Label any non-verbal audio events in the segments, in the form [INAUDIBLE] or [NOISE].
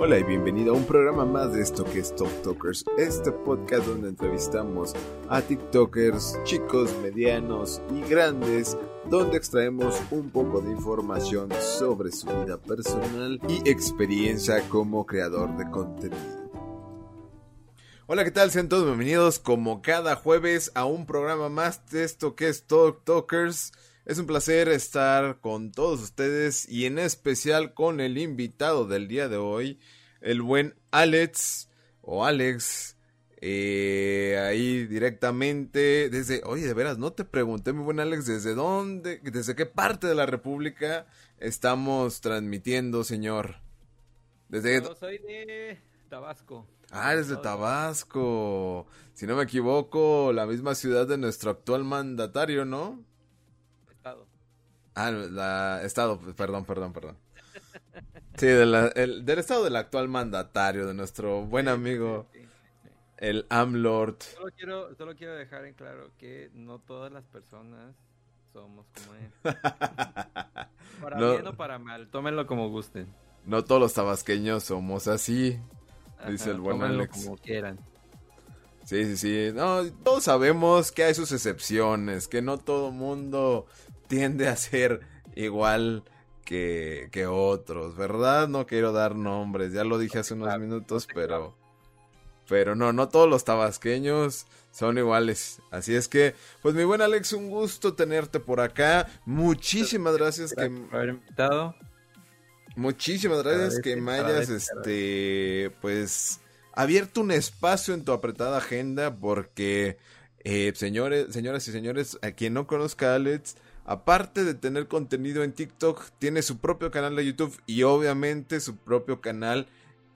Hola y bienvenido a un programa más de esto que es Top Talkers, este podcast donde entrevistamos a TikTokers, chicos, medianos y grandes, donde extraemos un poco de información sobre su vida personal y experiencia como creador de contenido. Hola, ¿qué tal? Sean todos bienvenidos como cada jueves a un programa más de esto que es Talk Talkers. Es un placer estar con todos ustedes y en especial con el invitado del día de hoy, el buen Alex o Alex. Eh, ahí directamente desde, oye, de veras, no te pregunté, mi buen Alex, desde dónde, desde qué parte de la República estamos transmitiendo, señor. Desde... Yo soy de Tabasco. Ah, eres de Tabasco. Si no me equivoco, la misma ciudad de nuestro actual mandatario, ¿no? Ah, la, estado, perdón, perdón, perdón. Sí, del estado del actual mandatario, de nuestro buen amigo, el Amlord. Solo quiero, solo quiero dejar en claro que no todas las personas somos como él. [LAUGHS] para bien o para mal, tómenlo como gusten. No todos los tabasqueños somos así dice el buen Alex. como quieran. Sí, sí, sí. No, todos sabemos que hay sus excepciones, que no todo mundo tiende a ser igual que, que otros, ¿verdad? No quiero dar nombres, ya lo dije hace unos minutos, pero... Pero no, no todos los tabasqueños son iguales. Así es que, pues mi buen Alex, un gusto tenerte por acá. Muchísimas gracias, que... por haber invitado. Muchísimas gracias que me hayas, este, pues, abierto un espacio en tu apretada agenda porque, eh, señores, señoras y señores, a quien no conozca a Alex, aparte de tener contenido en TikTok, tiene su propio canal de YouTube y obviamente su propio canal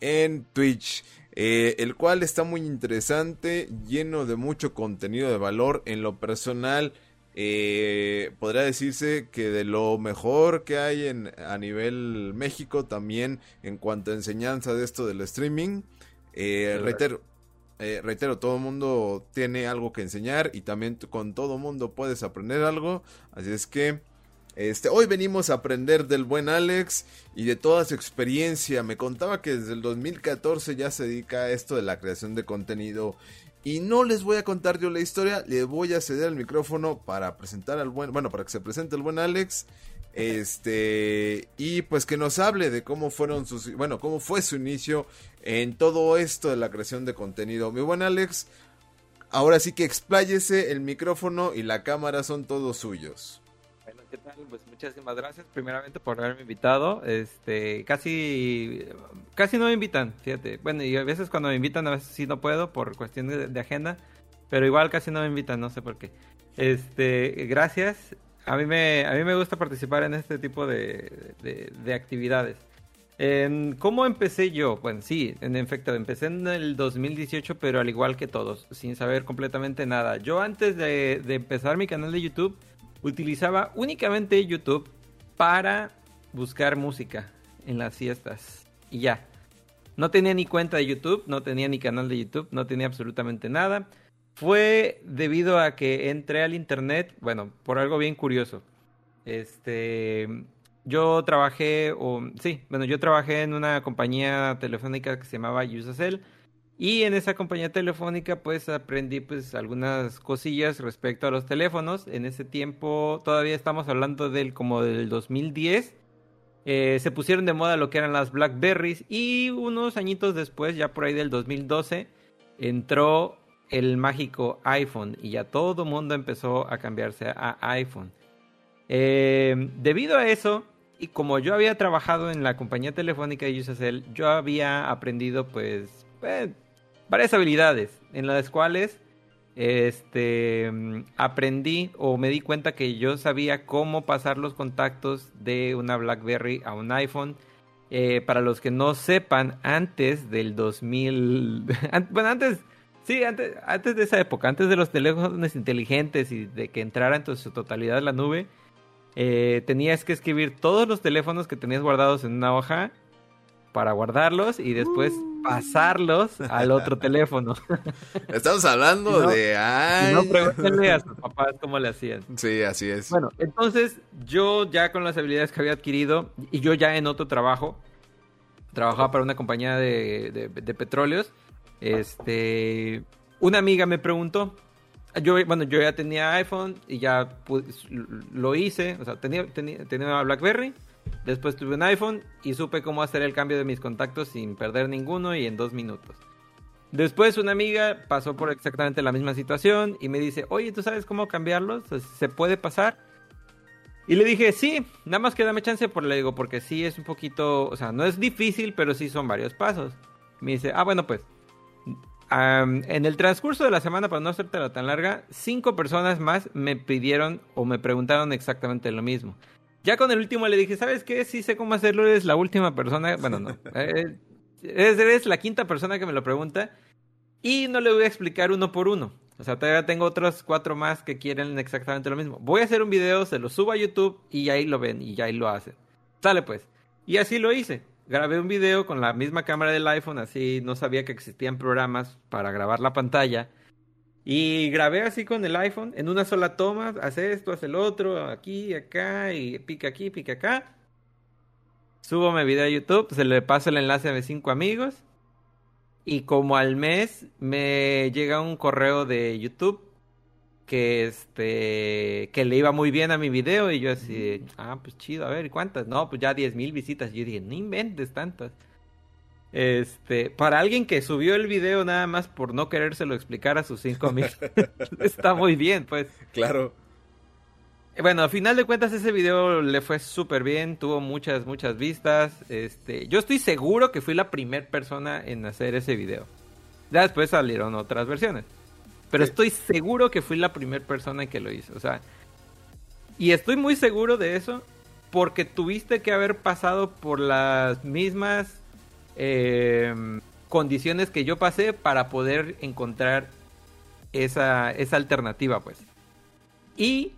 en Twitch. Eh, el cual está muy interesante, lleno de mucho contenido de valor en lo personal eh, podría decirse que de lo mejor que hay en, a nivel México también en cuanto a enseñanza de esto del streaming. Eh, reitero, eh, reitero, todo el mundo tiene algo que enseñar y también con todo mundo puedes aprender algo. Así es que este, hoy venimos a aprender del buen Alex y de toda su experiencia. Me contaba que desde el 2014 ya se dedica a esto de la creación de contenido y no les voy a contar yo la historia, le voy a ceder el micrófono para presentar al buen, bueno, para que se presente el buen Alex. Este, y pues que nos hable de cómo fueron sus, bueno, cómo fue su inicio en todo esto de la creación de contenido. Mi buen Alex, ahora sí que expláyese, el micrófono y la cámara son todos suyos. ¿qué tal? Pues muchísimas gracias primeramente por haberme invitado. Este, casi, casi no me invitan, fíjate. Bueno, y a veces cuando me invitan, a veces sí no puedo por cuestión de, agenda, pero igual casi no me invitan, no sé por qué. Este, gracias. A mí me, a mí me gusta participar en este tipo de, de, actividades. ¿Cómo empecé yo? Bueno, sí, en efecto, empecé en el 2018, pero al igual que todos, sin saber completamente nada. Yo antes de, de empezar mi canal de YouTube, utilizaba únicamente YouTube para buscar música en las fiestas. Y ya. No tenía ni cuenta de YouTube, no tenía ni canal de YouTube, no tenía absolutamente nada. Fue debido a que entré al internet, bueno, por algo bien curioso. Este, yo trabajé, sí, bueno, yo trabajé en una compañía telefónica que se llamaba Usacell y en esa compañía telefónica pues aprendí pues algunas cosillas respecto a los teléfonos. En ese tiempo todavía estamos hablando del como del 2010. Eh, se pusieron de moda lo que eran las Blackberries y unos añitos después, ya por ahí del 2012, entró el mágico iPhone y ya todo el mundo empezó a cambiarse a iPhone. Eh, debido a eso, y como yo había trabajado en la compañía telefónica de Usacell, yo había aprendido pues eh, varias habilidades en las cuales este aprendí o me di cuenta que yo sabía cómo pasar los contactos de una BlackBerry a un iPhone. Eh, para los que no sepan, antes del 2000, [LAUGHS] bueno, antes, sí, antes, antes de esa época, antes de los teléfonos inteligentes y de que entrara en su totalidad la nube, eh, tenías que escribir todos los teléfonos que tenías guardados en una hoja para guardarlos y después uh. pasarlos al otro [LAUGHS] teléfono. Estamos hablando de... Ay. no pregúntenle a [LAUGHS] sus papás cómo le hacían. Sí, así es. Bueno, entonces yo ya con las habilidades que había adquirido y yo ya en otro trabajo, trabajaba para una compañía de, petróleos. Este, una amiga me preguntó, yo, bueno, yo ya tenía iPhone y ya lo hice, o sea, tenía, tenía, tenía BlackBerry, después tuve un iPhone y supe cómo hacer el cambio de mis contactos sin perder ninguno y en dos minutos. Después una amiga pasó por exactamente la misma situación y me dice, oye, ¿tú sabes cómo cambiarlos? ¿Se puede pasar? Y le dije, sí, nada más que dame chance, por le digo, porque sí es un poquito, o sea, no es difícil, pero sí son varios pasos. Me dice, ah, bueno, pues, en el transcurso de la semana, para no hacértela tan larga, cinco personas más me pidieron o me preguntaron exactamente lo mismo. Ya con el último le dije, ¿sabes qué? Sí sé cómo hacerlo, eres la última persona, bueno, no, [LAUGHS] eh, eres la quinta persona que me lo pregunta y no le voy a explicar uno por uno. O sea, todavía tengo otros cuatro más que quieren exactamente lo mismo. Voy a hacer un video, se lo subo a YouTube y ahí lo ven y ahí lo hacen. Sale pues. Y así lo hice. Grabé un video con la misma cámara del iPhone, así no sabía que existían programas para grabar la pantalla. Y grabé así con el iPhone en una sola toma, hace esto, hace el otro, aquí, acá, y pica aquí, pica acá. Subo mi video a YouTube, se le paso el enlace a mis cinco amigos y como al mes me llega un correo de YouTube que este que le iba muy bien a mi video y yo así, ah, pues chido, a ver, ¿cuántas? No, pues ya 10 mil visitas. Yo dije, no inventes tantas. Este, para alguien que subió el video nada más por no querérselo explicar a sus cinco amigos, [LAUGHS] [LAUGHS] está muy bien, pues. Claro. Bueno, a final de cuentas ese video le fue súper bien, tuvo muchas, muchas vistas. Este, yo estoy seguro que fui la primera persona en hacer ese video. Ya después salieron otras versiones. Pero estoy seguro que fui la primera persona que lo hizo. O sea, y estoy muy seguro de eso porque tuviste que haber pasado por las mismas em, condiciones que yo pasé para poder encontrar esa, esa alternativa, pues. Y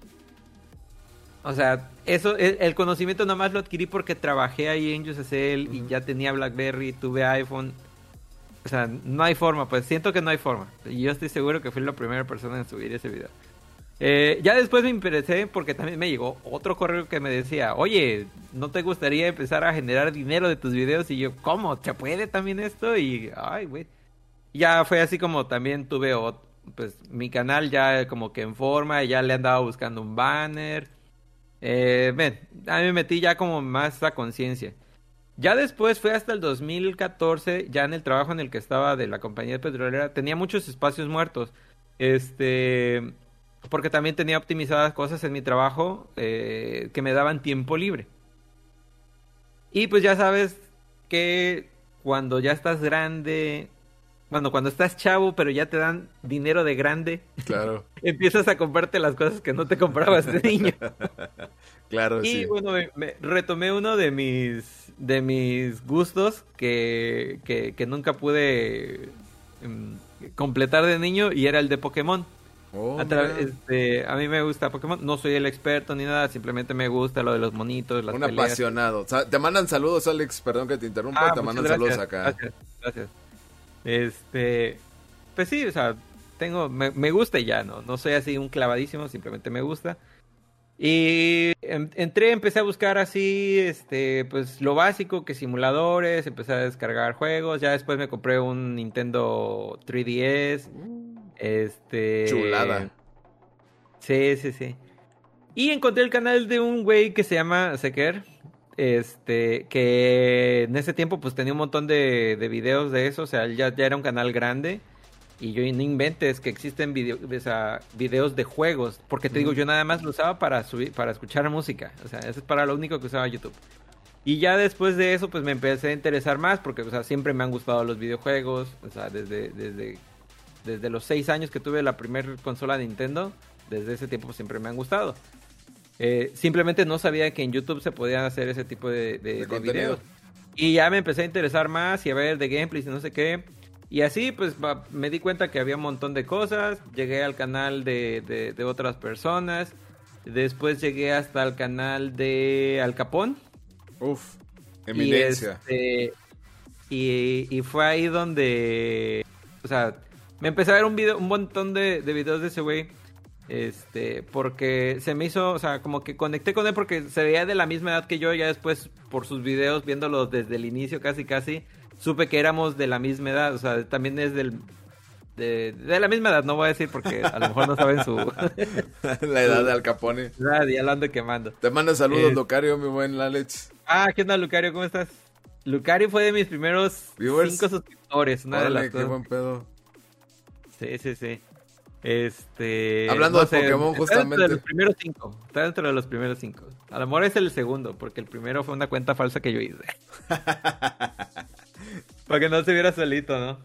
o sea, eso, el, conocimiento nomás lo adquirí porque trabajé ahí en USSL y ya tenía BlackBerry, tuve iPhone. O sea, no hay forma, pues siento que no hay forma. Y yo estoy seguro que fui la primera persona en subir ese video. Eh, ya después me interesé porque también me llegó otro correo que me decía, oye, ¿no te gustaría empezar a generar dinero de tus videos? Y yo, ¿cómo? ¿Se puede también esto? Y, ay, güey. Ya fue así como también tuve, pues, mi canal ya como que en forma, ya le andaba buscando un banner eh, ven, a mí me metí ya como más a conciencia. Ya después fue hasta el 2014, ya en el trabajo en el que estaba de la compañía petrolera, tenía muchos espacios muertos. Este, porque también tenía optimizadas cosas en mi trabajo eh, que me daban tiempo libre. Y pues ya sabes que cuando ya estás grande, bueno, cuando estás chavo, pero ya te dan dinero de grande. Claro. [LAUGHS] empiezas a comprarte las cosas que no te comprabas de niño. [LAUGHS] claro, y, sí. Y bueno, me, retomé uno de mis, de mis gustos que, que, nunca pude em, completar de niño y era el de Pokémon. Oh, a, este, a, mí me gusta Pokémon, no soy el experto ni nada, simplemente me gusta lo de los monitos, las Un apasionado. te mandan saludos, Alex, perdón que te interrumpa, ah, te mandan saludos acá. Gracias, gracias. Este, pues sí, o sea, tengo, me, gusta y ya, ¿no? No soy así un clavadísimo, simplemente me gusta. Y entré, empecé a buscar así, este, pues lo básico, que simuladores, empecé a descargar juegos, ya después me compré un Nintendo 3DS, este... Chulada. Sí, sí, sí. Y encontré el canal de un güey que se llama Seker, este, que en ese tiempo pues tenía un montón de, de videos de eso, o sea, ya, ya era un canal grande. Y yo no inventes que existen video, o videos de juegos, porque te digo, yo nada más lo usaba para subir, para escuchar música, o sea, eso es para lo único que usaba YouTube. Y ya después de eso, pues me empecé a interesar más, porque, o sea, siempre me han gustado los videojuegos, o sea, desde, desde, desde los seis años que tuve la primera consola de Nintendo, desde ese tiempo siempre me han gustado. Eh, simplemente no sabía que en YouTube se podían hacer ese tipo de, videos. Y ya me empecé a interesar más y a ver de gameplays y no sé qué. Y así pues me di cuenta que había un montón de cosas. Llegué al canal de, otras personas. Después llegué hasta el canal de Al Capón. Uf, eminencia. Y, este, y, fue ahí donde... O sea, me empecé a ver un, video, un montón de, de videos de ese güey Este, porque se me hizo, o sea, como que conecté con él porque se veía de la misma edad que yo, ya después por sus videos, viéndolos desde el inicio casi casi, supe que éramos de la misma edad, o sea, también es del... De, la misma edad, no voy a decir porque a lo mejor no saben su... [LAUGHS] la edad de Al Capone. ya lo ando quemando. Te mando saludos, Lucario, mi buen Alex. Ah, ¿qué onda, Lucario? ¿Cómo estás? Lucario fue de mis primeros cinco suscriptores, una de las qué buen pedo. Sí, sí, sí. Este. Hablando de Pokémon, justamente. Está de los primeros cinco. Está dentro de los primeros cinco. A lo mejor es el segundo, porque el primero fue una cuenta falsa que yo hice. [LAUGHS] Para que no se viera solito, ¿no?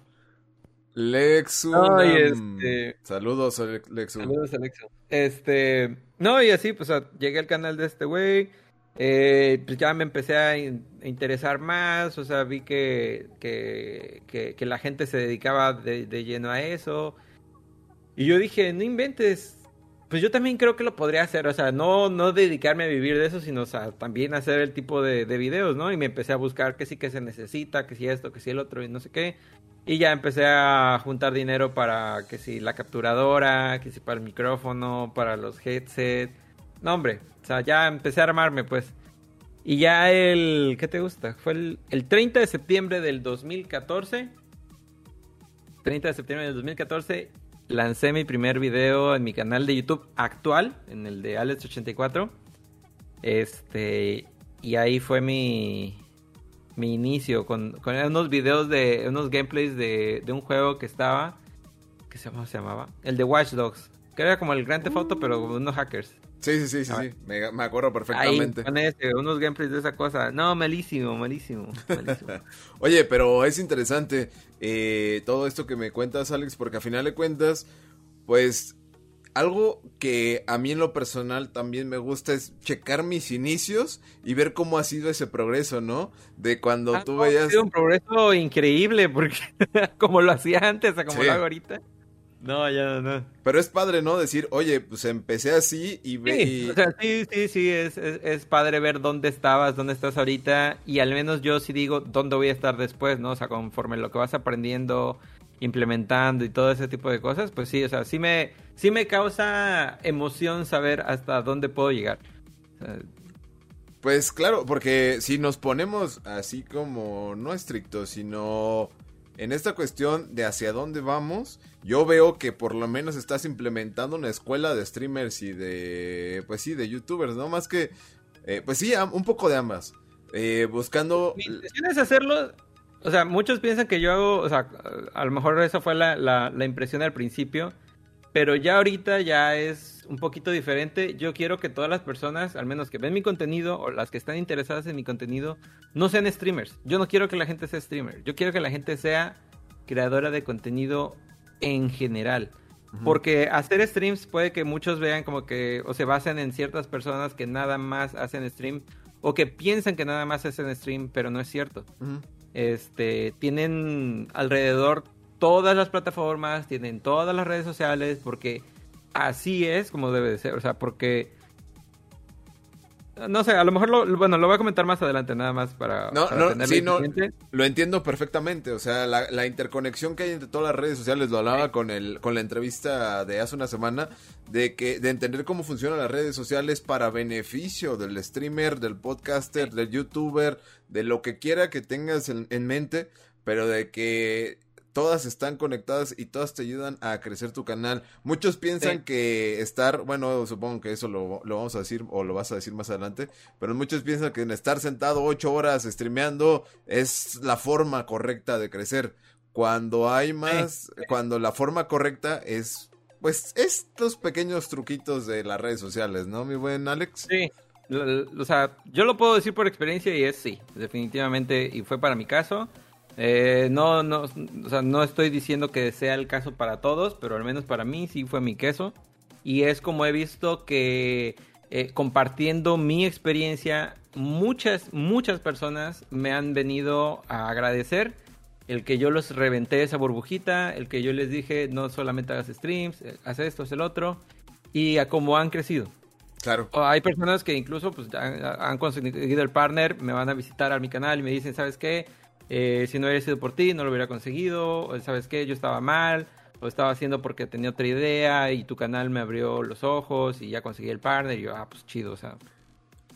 Lexu. este... Saludos, Lexu. Saludos, Lexu. Este. No, y así, pues llegué al canal de este güey. Eh, pues ya me empecé a interesar más, o sea, vi que, que, que, la gente se dedicaba de, de, lleno a eso. Y yo dije, no inventes, pues yo también creo que lo podría hacer, o sea, no, no dedicarme a vivir de eso, sino o sea, también hacer el tipo de, de videos, ¿no? Y me empecé a buscar que sí que se necesita, que sí esto, que sí el otro, y no sé qué. Y ya empecé a juntar dinero para que si la capturadora, que si para el micrófono, para los headsets. No, hombre, o sea, ya empecé a armarme, pues. Y ya el. ¿Qué te gusta? Fue el, el 30 de septiembre del 2014. 30 de septiembre del 2014 lancé mi primer video en mi canal de YouTube actual, en el de Alex84. Este. Y ahí fue mi. Mi inicio con, con unos videos de. unos gameplays de, de un juego que estaba. ¿Qué se llamaba? El de Watch Dogs. Que era como el Grand Theft Auto, pero unos hackers. Sí, sí, sí, sí, sí. Me, me, acuerdo perfectamente. Ahí, unos gameplays de esa cosa. No, malísimo, malísimo. [LAUGHS] Oye, pero es interesante eh, todo esto que me cuentas, Alex, porque a final de cuentas, pues algo que a mí en lo personal también me gusta es checar mis inicios y ver cómo ha sido ese progreso, ¿no? De cuando ah, tú veías... Ha sido un progreso increíble, porque [LAUGHS] como lo hacía antes a como lo hago ahorita. No, ya no. Pero es padre, ¿no? Decir, oye, pues empecé así y ve. Sí, o sea, sí, sí, sí, es, es, padre ver dónde estabas, dónde estás ahorita. Y al menos yo sí digo dónde voy a estar después, ¿no? O sea, conforme lo que vas aprendiendo, implementando y todo ese tipo de cosas, pues sí, o sea, sí me, sí me causa emoción saber hasta dónde puedo llegar. pues claro, porque si nos ponemos así como, no estrictos, sino en esta cuestión de hacia dónde vamos, yo veo que por lo menos estás implementando una escuela de streamers y de, pues sí, de youtubers, ¿no? Más que, eh, pues sí, un poco de ambas. Eh, buscando... Mi intención es hacerlo, o sea, muchos piensan que yo hago, o sea, a lo mejor esa fue la, la, la impresión al principio, pero ya ahorita ya es un poquito diferente. Yo quiero que todas las personas, al menos que ven mi contenido o las que están interesadas en mi contenido, no sean streamers. Yo no quiero que la gente sea streamer. Yo quiero que la gente sea creadora de contenido en general. Porque hacer streams puede que muchos vean como que o se basen en ciertas personas que nada más hacen stream o que piensan que nada más hacen stream, pero no es cierto. Este, tienen alrededor todas las plataformas, tienen todas las redes sociales, porque así es como debe de ser, o sea, porque... No sé, a lo mejor lo, bueno, lo voy a comentar más adelante, nada más para... No, no, sí, no, lo entiendo perfectamente, o sea, la, interconexión que hay entre todas las redes sociales, lo hablaba con, el, con la entrevista de hace una semana, de que de entender cómo funcionan las redes sociales para beneficio del streamer, del podcaster, del youtuber, de lo que quiera que tengas en mente, pero de que todas están conectadas y todas te ayudan a crecer tu canal. Muchos piensan que estar, bueno, supongo que eso lo, vamos a decir o lo vas a decir más adelante, pero muchos piensan que en estar sentado ocho horas streameando es la forma correcta de crecer. Cuando hay más, cuando la forma correcta es, pues, estos pequeños truquitos de las redes sociales, ¿no, mi buen Alex? Sí. O sea, yo lo puedo decir por experiencia y es sí, definitivamente, y fue para mi caso. Eh, no, no, o sea, no estoy diciendo que sea el caso para todos, pero al menos para mí sí fue mi queso. Y es como he visto que eh, compartiendo mi experiencia, muchas, muchas personas me han venido a agradecer el que yo los reventé esa burbujita, el que yo les dije no solamente hagas streams, eh, haz esto, haz el otro, y a cómo han crecido. Claro. hay personas que incluso pues, han, han conseguido el partner, me van a visitar a mi canal y me dicen, ¿sabes qué? Eh, si no hubiera sido por ti, no lo hubiera conseguido, ¿sabes qué? Yo estaba mal, lo estaba haciendo porque tenía otra idea y tu canal me abrió los ojos y ya conseguí el partner y yo, ah, pues chido, o sea.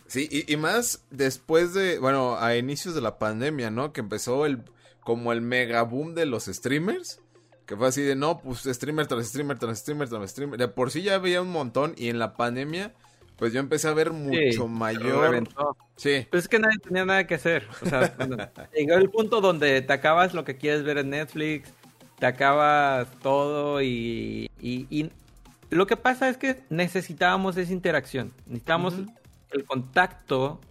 Sí, y, más después de, bueno, a inicios de la pandemia, ¿no? Que empezó el, como el mega boom de los streamers. Que fue así de, no, pues streamer tras streamer tras streamer tras streamer. De por sí ya había un montón y en la pandemia, pues yo empecé a ver mucho mayor. Sí. Pues es que nadie tenía nada que hacer. O sea, [LAUGHS] llegó el punto donde te acabas lo que quieres ver en Netflix, te acabas todo y, y, lo que pasa es que necesitábamos esa interacción. Necesitábamos el contacto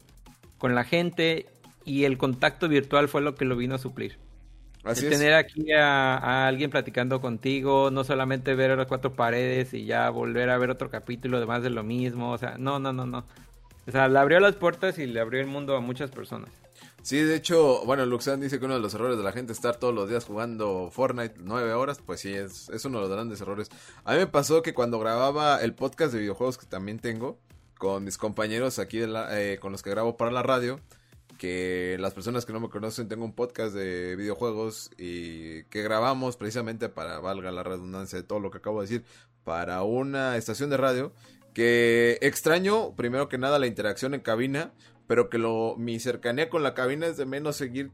con la gente y el contacto virtual fue lo que lo vino a suplir. Así Tener aquí a, alguien platicando contigo, no solamente ver las cuatro paredes y ya volver a ver otro capítulo de más de lo mismo, o sea, no, no, no, no. O sea, le abrió las puertas y le abrió el mundo a muchas personas. Sí, de hecho, bueno, Luxan dice que uno de los errores de la gente es estar todos los días jugando Fortnite nueve horas, pues sí, es, es uno de los grandes errores. A mí me pasó que cuando grababa el podcast de videojuegos que también tengo, con mis compañeros aquí de la, eh, con los que grabo para la radio, que las personas que no me conocen tengo un podcast de videojuegos y que grabamos precisamente para, valga la redundancia de todo lo que acabo de decir, para una estación de radio que extraño primero que nada la interacción en cabina, pero que lo mi cercanía con la cabina es de menos seguir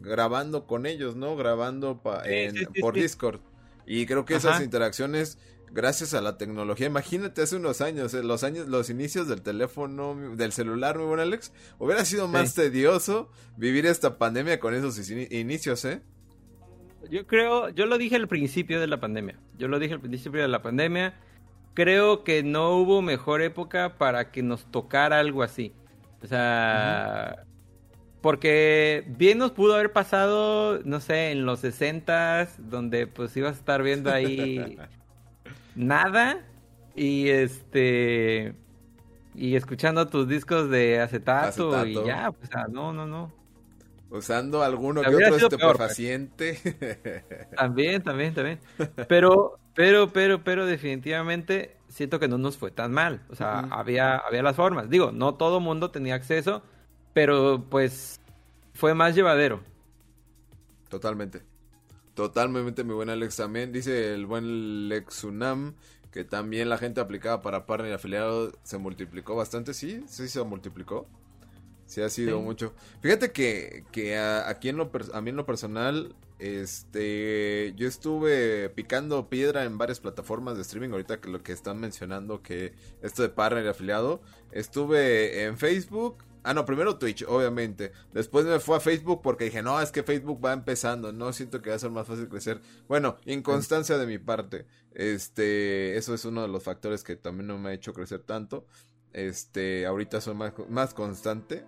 grabando con ellos, ¿no? Grabando por Discord. Y creo que esas interacciones gracias a la tecnología. Imagínate hace unos años, eh, los años, los inicios del teléfono, del celular, muy buen Alex. Hubiera sido más tedioso vivir esta pandemia con esos inicios, ¿eh? Yo creo, yo lo dije al principio de la pandemia. Yo lo dije al principio de la pandemia. Creo que no hubo mejor época para que nos tocara algo así. O sea, porque bien nos pudo haber pasado, no sé, en los 60 donde pues ibas a estar viendo ahí [LAUGHS] nada y este y escuchando tus discos de acetato, y ya, pues no, no, no. Usando alguno que otro estupefaciente. [LAUGHS] También, también, también. Pero, pero, pero, pero definitivamente siento que no nos fue tan mal. O sea, había, había las formas. Digo, no todo mundo tenía acceso, pero pues fue más llevadero. Totalmente. Totalmente mi buen Alex también. Dice el buen Lexunam que también la gente aplicada para partner y afiliado se multiplicó bastante. Sí, sí se multiplicó. Sí ha sido mucho. Fíjate que, que aquí en lo a mí en lo personal, este, yo estuve picando piedra en varias plataformas de streaming. Ahorita que lo que están mencionando que esto de partner y afiliado, estuve en Facebook, Ah, no, primero Twitch, obviamente. Después me fue a Facebook porque dije, no, es que Facebook va empezando, no siento que va a ser más fácil crecer. Bueno, inconstancia de mi parte. Este, eso es uno de los factores que también no me ha hecho crecer tanto. Este, ahorita soy más, más constante.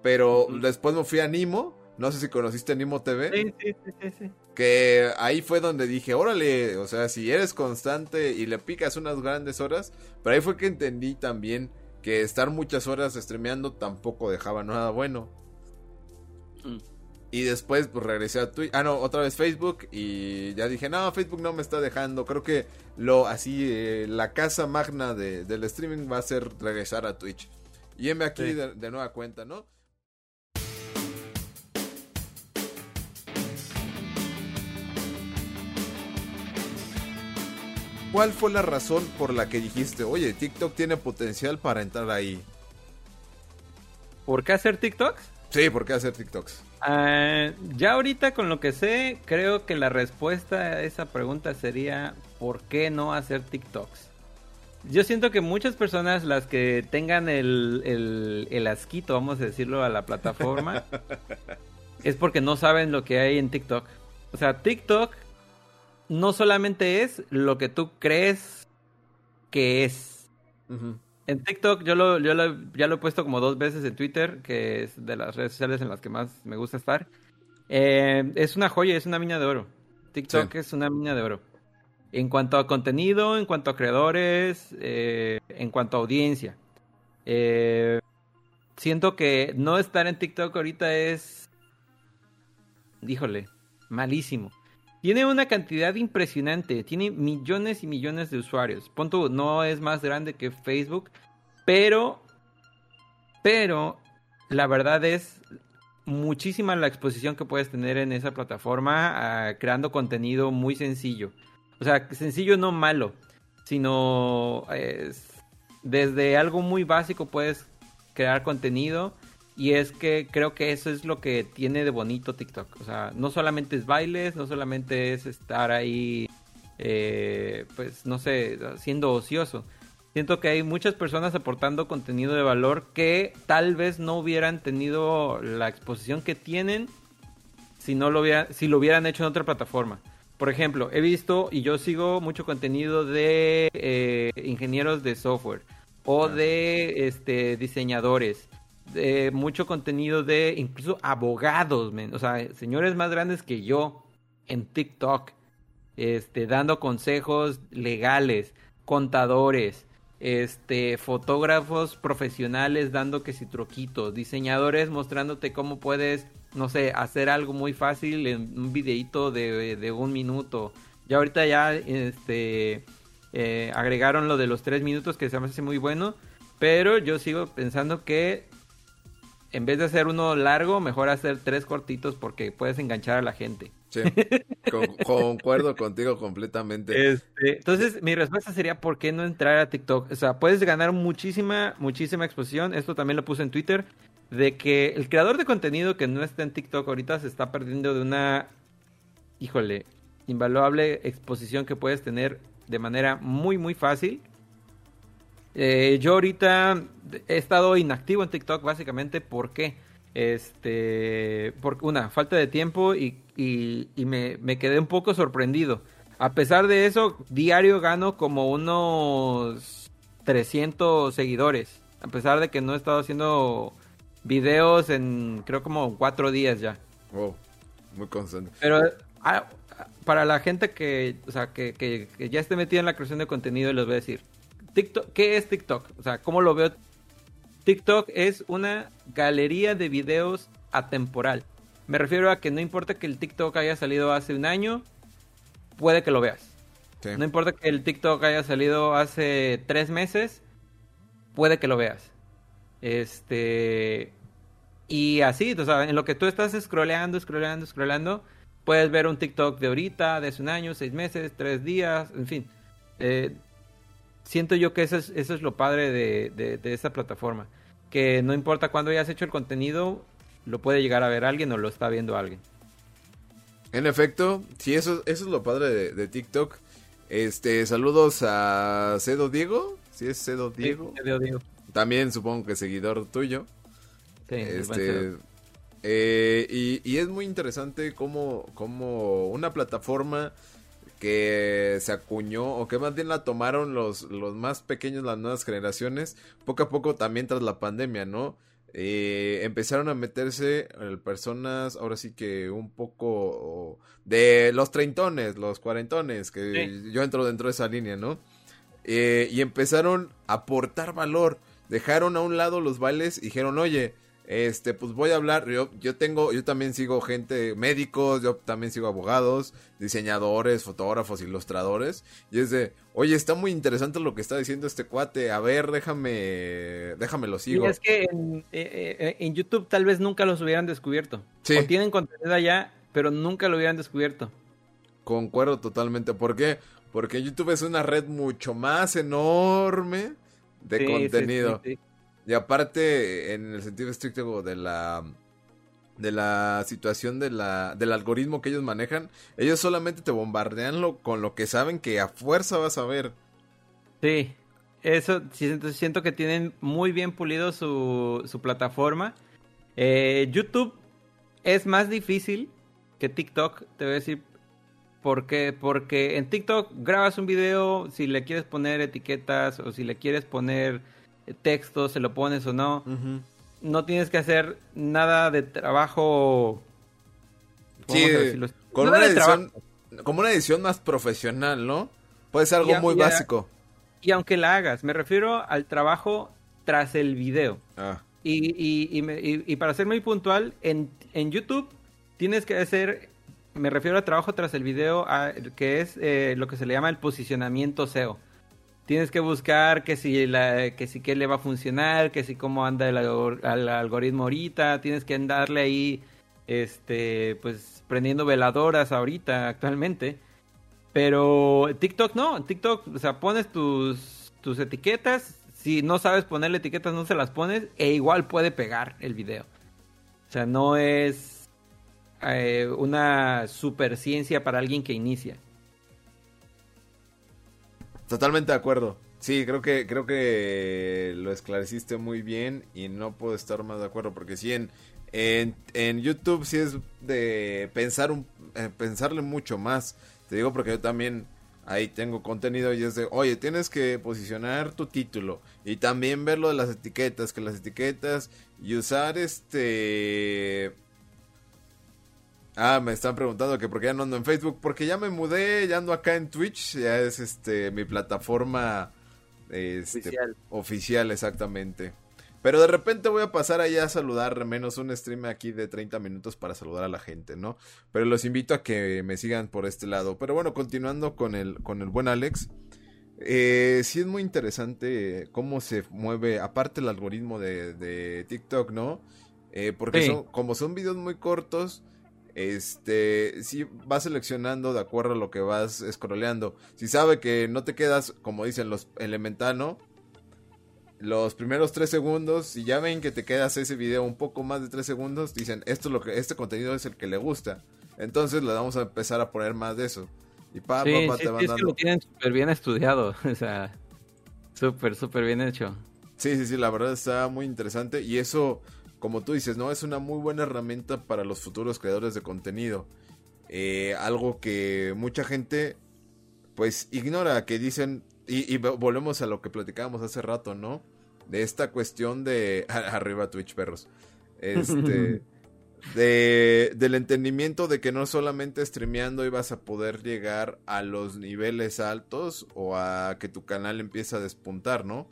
Pero después me fui a Nimo. No sé si conociste Nimo TV. Sí, sí, sí, sí. Que ahí fue donde dije, órale, o sea, si eres constante y le picas unas grandes horas. Pero ahí fue que entendí también que estar muchas horas streameando tampoco dejaba nada bueno. Mm. Y después pues regresé a Twitch, ah no, otra vez Facebook y ya dije, no, Facebook no me está dejando, creo que lo así, eh, la casa magna de, del streaming va a ser regresar a Twitch. Y heme aquí de nueva cuenta, ¿no? ¿Cuál fue la razón por la que dijiste, oye, TikTok tiene potencial para entrar ahí? ¿Por qué hacer TikToks? Sí, ¿por qué hacer TikToks? Ah, ya ahorita con lo que sé, creo que la respuesta a esa pregunta sería ¿por qué no hacer TikToks? Yo siento que muchas personas, las que tengan el, el, el asquito, vamos a decirlo, a la plataforma, [LAUGHS] es porque no saben lo que hay en TikTok. O sea, TikTok no solamente es lo que tú crees que es. En TikTok yo, lo, yo ya lo he puesto como dos veces en Twitter, que es de las redes sociales en las que más me gusta estar. Eh, es una joya, es una mina de oro. TikTok es una mina de oro. En cuanto a contenido, en cuanto a creadores, eh, en cuanto a audiencia. Eh, siento que no estar en TikTok ahorita es... Díjole, malísimo. Tiene una cantidad impresionante, tiene millones y millones de usuarios. Punto, no es más grande que Facebook, pero, pero la verdad es muchísima la exposición que puedes tener en esa plataforma ah, creando contenido muy sencillo. O sea, sencillo no malo, sino es, desde algo muy básico puedes crear contenido y es que creo que eso es lo que tiene de bonito TikTok. O sea, no solamente es bailes, no solamente es estar ahí, eh, pues no sé, siendo ocioso. Siento que hay muchas personas aportando contenido de valor que tal vez no hubieran tenido la exposición que tienen si no lo hubiera, si lo hubieran hecho en otra plataforma. Por ejemplo, he visto y yo sigo mucho contenido de eh, ingenieros de software o de este, diseñadores mucho contenido de incluso abogados, o sea, señores más grandes que yo en TikTok, este, dando consejos legales, contadores, este, fotógrafos profesionales dando que si troquitos, diseñadores mostrándote cómo puedes, no sé, hacer algo muy fácil en un videito de, de un minuto. Ya ahorita ya, este, eh, agregaron lo de los tres minutos que se me hace muy bueno, pero yo sigo pensando que en vez de hacer uno largo, mejor hacer tres cortitos porque puedes enganchar a la gente. Sí, concuerdo contigo completamente. Este, entonces, mi respuesta sería, ¿por qué no entrar a TikTok? O sea, puedes ganar muchísima, muchísima exposición. Esto también lo puse en Twitter, de que el creador de contenido que no está en TikTok ahorita se está perdiendo de una, híjole, invaluable exposición que puedes tener de manera muy, muy fácil eh, yo ahorita he estado inactivo en TikTok básicamente porque, este, por una, falta de tiempo y, me, quedé un poco sorprendido. A pesar de eso, diario gano como unos 300 seguidores. A pesar de que no he estado haciendo videos en creo como cuatro días ya. Wow, muy constante. Pero ah, para la gente que, o sea, que, que, que ya esté metida en la creación de contenido, les voy a decir, TikTok, ¿qué es TikTok? O sea, ¿cómo lo veo? TikTok es una galería de videos atemporal. Me refiero a que no importa que el TikTok haya salido hace un año, puede que lo veas. No importa que el TikTok haya salido hace tres meses, puede que lo veas. Este. Y así, o sea, en lo que tú estás scrolleando, scrolleando, scrolleando, puedes ver un TikTok de ahorita, de hace un año, seis meses, tres días, en fin. Eh, siento yo que eso es, eso es lo padre de, de, esta plataforma. Que no importa cuándo hayas hecho el contenido, lo puede llegar a ver alguien o lo está viendo alguien. En efecto, sí, eso, eso es lo padre de, TikTok. Este, saludos a Cedo Diego. ¿Sí es Cedo Diego? Diego. También supongo que seguidor tuyo. Sí, este, eh, y, y, es muy interesante cómo, cómo una plataforma que se acuñó o que más bien la tomaron los, los más pequeños, las nuevas generaciones, poco a poco también tras la pandemia, ¿no? Eh, empezaron a meterse personas, ahora sí que un poco de los treintones, los cuarentones, que yo entro dentro de esa línea, ¿no? Eh, y empezaron a aportar valor, dejaron a un lado los bailes y dijeron, oye, este, pues voy a hablar, yo, yo tengo, yo también sigo gente, médicos, yo también sigo abogados, diseñadores, fotógrafos, ilustradores, y es de, oye, está muy interesante lo que está diciendo este cuate, a ver, déjame, déjame lo sigo. Y es que en, eh, eh, en, YouTube tal vez nunca los hubieran descubierto. Sí. O tienen contenido allá, pero nunca lo hubieran descubierto. Concuerdo totalmente, ¿por qué? Porque YouTube es una red mucho más enorme de contenido. Sí, y aparte, en el sentido estricto de la de la situación de la, del algoritmo que ellos manejan, ellos solamente te bombardean lo, con lo que saben que a fuerza vas a ver. Sí, eso siento, que tienen muy bien pulido su, su plataforma. Eh, YouTube es más difícil que TikTok, te voy a decir por qué. Porque en TikTok grabas un video, si le quieres poner etiquetas o si le quieres poner texto, se lo pones o no. No tienes que hacer nada de trabajo. Sí, con una edición, como una edición más profesional, ¿no? Puede ser algo muy básico. Y aunque la hagas, me refiero al trabajo tras el video. Ah. Y, y, y, para ser muy puntual, en, en YouTube tienes que hacer, me refiero al trabajo tras el video, que es eh, lo que se le llama el posicionamiento SEO tienes que buscar que si la, que si qué le va a funcionar, que si cómo anda el, algoritmo ahorita, tienes que andarle ahí, este, pues prendiendo veladoras ahorita, actualmente. Pero TikTok no, TikTok, o sea, pones tus, tus etiquetas, si no sabes ponerle etiquetas no se las pones e igual puede pegar el video. O sea, no es eh, una super ciencia para alguien que inicia. Totalmente de acuerdo. Sí, creo que creo que lo esclareciste muy bien y no puedo estar más de acuerdo porque sí en en, YouTube sí es de pensar un eh, pensarle mucho más. Te digo porque yo también ahí tengo contenido y es de, oye, tienes que posicionar tu título y también ver lo de las etiquetas, que las etiquetas y usar este Ah, me están preguntando que por qué ya no ando en Facebook. Porque ya me mudé, ya ando acá en Twitch. Ya es este mi plataforma este, oficial. oficial, exactamente. Pero de repente voy a pasar allá a saludar, menos un stream aquí de 30 minutos para saludar a la gente, ¿no? Pero los invito a que me sigan por este lado. Pero bueno, continuando con el, con el buen Alex. Eh, sí es muy interesante cómo se mueve, aparte el algoritmo de, TikTok, ¿no? Eh, porque son, como son videos muy cortos, este, si vas seleccionando de acuerdo a lo que vas scrolleando. Si sabe que no te quedas, como dicen los elemental, Los primeros tres segundos, si ya ven que te quedas ese video un poco más de tres segundos, dicen, esto lo que, este contenido es el que le gusta. Entonces le vamos a empezar a poner más de eso. Y pa, sí, pa, te van es que lo tienen súper bien estudiado. [LAUGHS] O sea, súper, súper bien hecho. Sí, sí, sí, la verdad está muy interesante. Y eso, como tú dices, ¿no? Es una muy buena herramienta para los futuros creadores de contenido. Eh, algo que mucha gente pues ignora, que dicen, y, volvemos a lo que platicábamos hace rato, ¿no? De esta cuestión de... [LAUGHS] Arriba Twitch, perros. Este... [LAUGHS] de, del entendimiento de que no solamente streameando ibas a poder llegar a los niveles altos o a que tu canal empiece a despuntar, ¿no?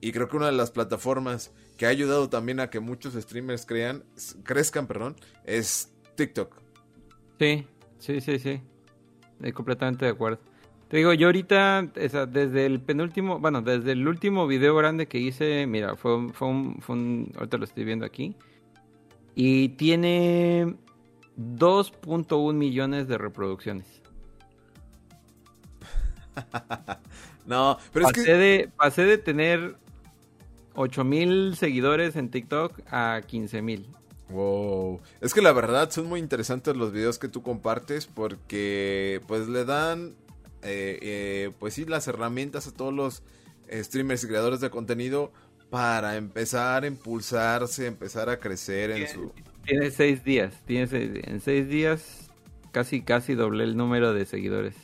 Y creo que una de las plataformas que ha ayudado también a que muchos streamers crean, crezcan, perdón, es TikTok. Sí, sí, sí, sí. Estoy completamente de acuerdo. Te digo, yo ahorita, desde el penúltimo, bueno, desde el último video grande que hice, mira, fue, fue, un, fue un, ahorita lo estoy viendo aquí, y tiene 2.1 millones de reproducciones. [LAUGHS] no, pero es que... De, pasé de tener 8000 seguidores en TikTok a 15000. Wow. Es que la verdad son muy interesantes los videos que tú compartes porque pues le dan eh, eh, pues sí las herramientas a todos los streamers y creadores de contenido para empezar a impulsarse, empezar a crecer en su... Tiene seis días, tiene en seis días casi casi doble el número de seguidores.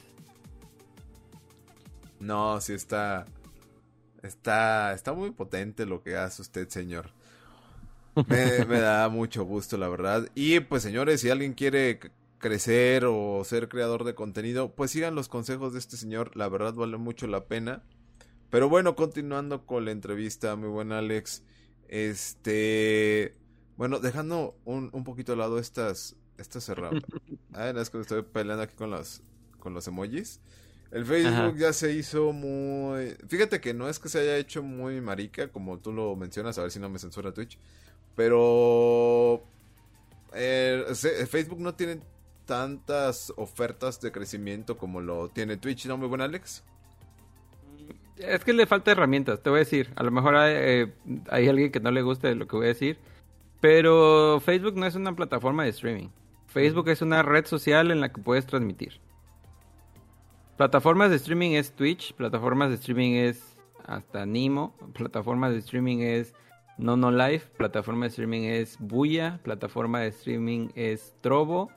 No, sí está Está, está muy potente lo que hace usted, señor. Me, da mucho gusto, la verdad. Y pues, señores, si alguien quiere crecer o ser creador de contenido, pues sigan los consejos de este señor. La verdad vale mucho la pena. Pero bueno, continuando con la entrevista, muy buen Alex. Este, bueno, dejando un, un poquito de lado estas, estas herramientas. [LAUGHS] Ah, es que estoy peleando aquí con los, con los emojis. El Facebook ya se hizo muy... Fíjate que no es que se haya hecho muy marica, como tú lo mencionas, a ver si no me censura Twitch. Pero... Eh, Facebook no tiene tantas ofertas de crecimiento como lo tiene Twitch, ¿no? Muy buen Alex. Es que le falta herramientas, te voy a decir. A lo mejor hay, eh, hay alguien que no le guste lo que voy a decir. Pero Facebook no es una plataforma de streaming. Facebook es una red social en la que puedes transmitir. Plataformas de streaming es Twitch, plataformas de streaming es hasta Nimo, plataformas de streaming es Nono Life, plataforma de streaming es Buya, plataforma de streaming es Trovo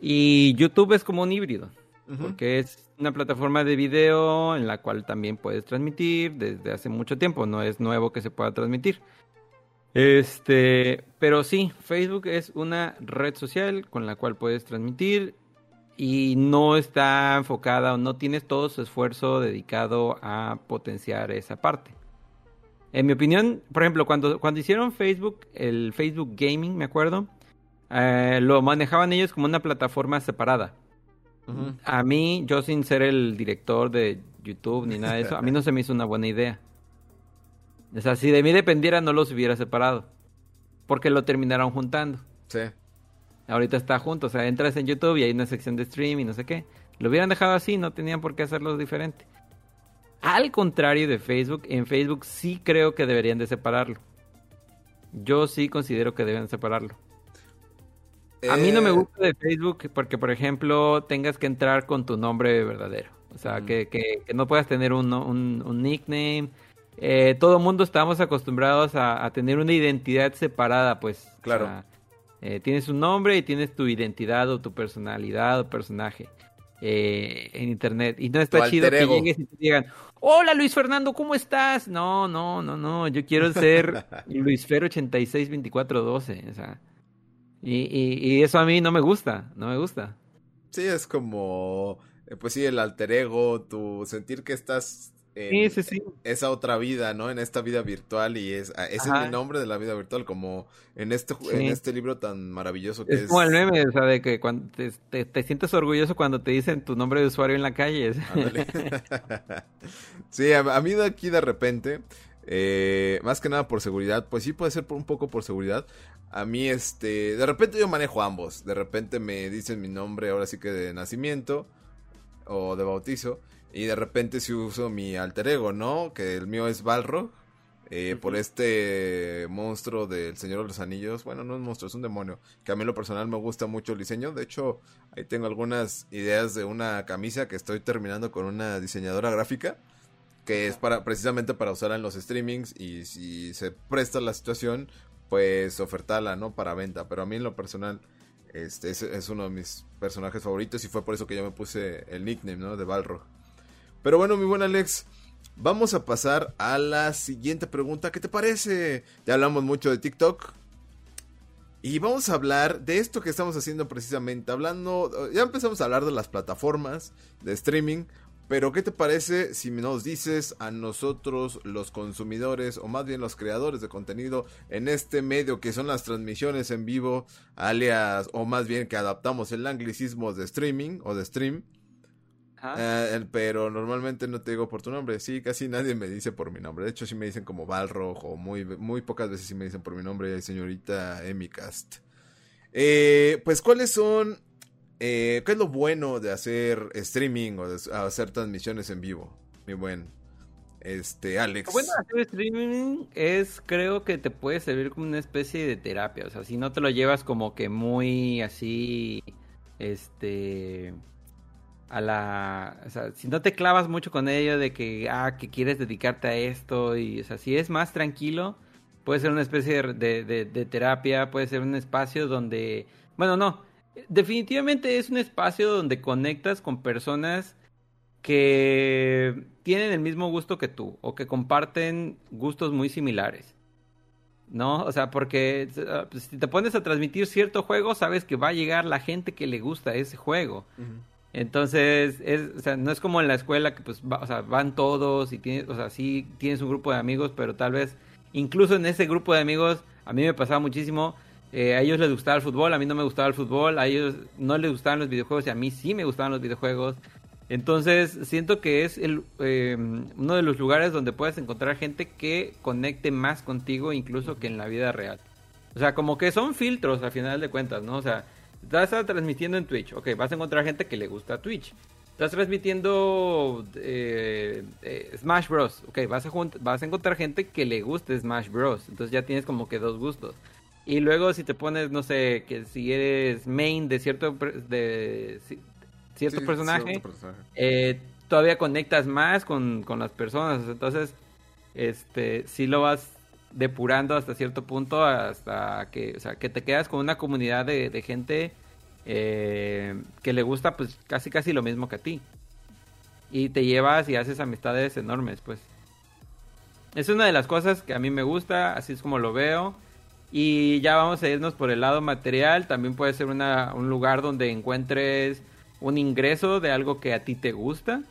y YouTube es como un híbrido, porque es una plataforma de video en la cual también puedes transmitir desde hace mucho tiempo, no es nuevo que se pueda transmitir. Este, pero sí, Facebook es una red social con la cual puedes transmitir y no está enfocada o no tienes todo su esfuerzo dedicado a potenciar esa parte. En mi opinión, por ejemplo, cuando, cuando hicieron Facebook, el Facebook Gaming, me acuerdo, eh, lo manejaban ellos como una plataforma separada. A mí, yo sin ser el director de YouTube ni nada de eso, a mí no se me hizo una buena idea. O sea, si de mí dependiera, no los hubiera separado. Porque lo terminaron juntando. Sí. Ahorita está junto, o sea, entras en YouTube y hay una sección de stream y no sé qué. Lo hubieran dejado así, no tenían por qué hacerlo diferente. Al contrario de Facebook, en Facebook sí creo que deberían de separarlo. Yo sí considero que deben separarlo. A mí no me eh, gusta de Facebook porque, por ejemplo, tengas que entrar con tu nombre verdadero. O sea, que, que, no puedas tener un, un, nickname. Eh, todo mundo estamos acostumbrados a, tener una identidad separada, pues. Claro. Eh, tienes un nombre y tienes tu identidad o tu personalidad o personaje eh, en internet. Y no está chido que llegues y te digan, hola Luis Fernando, ¿cómo estás? No, no, no, no, yo quiero ser [LAUGHS] Luis Fer 862412. O sea, y, y, eso a mí no me gusta, no me gusta. Sí, es como, eh, pues sí, el alter ego, tu sentir que estás en sí, sí, esa otra vida, ¿no? En esta vida virtual y es, ah, ese es mi nombre de la vida virtual, como en este, en este libro tan maravilloso que es. Es como el meme, o sea, de que cuando te, te, sientes orgulloso cuando te dicen tu nombre de usuario en la calle. [LAUGHS] [LAUGHS] sí, a, a, mí de aquí de repente, eh, más que nada por seguridad, pues sí puede ser por un poco por seguridad. A mí, este, de repente yo manejo ambos. De repente me dicen mi nombre, ahora sí que de nacimiento o de bautizo. Y de repente sí uso mi alter ego, ¿no? Que el mío es Balrog. Eh, por este monstruo del Señor de los Anillos. Bueno, no es un monstruo, es un demonio. Que a mí en lo personal me gusta mucho el diseño. De hecho, ahí tengo algunas ideas de una camisa que estoy terminando con una diseñadora gráfica que es para precisamente para usarla en los streamings y si se presta la situación, pues ofertarla, ¿no? Para venta. Pero a mí en lo personal, este es, uno de mis personajes favoritos y fue por eso que yo me puse el nickname, ¿no? De Balrog. Pero bueno, mi buen Alex, vamos a pasar a la siguiente pregunta. ¿Qué te parece? Ya hablamos mucho de TikTok. Y vamos a hablar de esto que estamos haciendo precisamente. Hablando, ya empezamos a hablar de las plataformas de streaming. Pero ¿qué te parece si nos dices a nosotros los consumidores o más bien los creadores de contenido en este medio que son las transmisiones en vivo, alias o más bien que adaptamos el anglicismo de streaming o de stream? Eh, pero normalmente no te digo por tu nombre. Sí, casi nadie me dice por mi nombre. De hecho, sí me dicen como Balrog o muy, muy pocas veces sí me dicen por mi nombre, señorita Emicast. Eh, pues, ¿cuáles son eh, ¿Qué es lo bueno de hacer streaming o de hacer transmisiones en vivo? Mi buen este Alex. Lo bueno de hacer streaming es, creo que te puede servir como una especie de terapia. O sea, si no te lo llevas como que muy así, este, a la, o sea, si no te clavas mucho con ello de que, ah, que quieres dedicarte a esto y, o sea, si es más tranquilo, puede ser una especie de, de terapia, puede ser un espacio donde, bueno, no, definitivamente es un espacio donde conectas con personas que tienen el mismo gusto que tú o que comparten gustos muy similares. ¿No? O sea, porque ah, pues, si te pones a transmitir cierto juego, sabes que va a llegar la gente que le gusta ese juego. Entonces, es, o sea, no es como en la escuela que pues o sea, van todos y tienes, o sea, sí tienes un grupo de amigos, pero tal vez incluso en ese grupo de amigos, a mí me pasaba muchísimo, eh, a ellos les gustaba el fútbol, a mí no me gustaba el fútbol, a ellos no les gustaban los videojuegos y a mí sí me gustaban los videojuegos. Entonces siento que es el, eh, uno de los lugares donde puedes encontrar gente que conecte más contigo incluso que en la vida real. O sea, como que son filtros al final de cuentas, ¿no? O sea, estás transmitiendo en Twitch, ok, vas a encontrar gente que le gusta Twitch. Estás transmitiendo eh, Smash Bros. Ok, vas a, vas a encontrar gente que le guste Smash Bros. Entonces ya tienes como que dos gustos. Y luego si te pones, no sé, que si eres main de cierto de cierto personaje, Eh, todavía conectas más con, las personas. Entonces, este, si lo vas depurando hasta cierto punto, hasta que, o sea, que te quedas con una comunidad de, gente eh, que le gusta pues casi casi lo mismo que a ti. Y te llevas y haces amistades enormes, pues. Es una de las cosas que a mí me gusta, así es como lo veo. Y ya vamos a irnos por el lado material. También puede ser una, un lugar donde encuentres un ingreso de algo que a ti te gusta.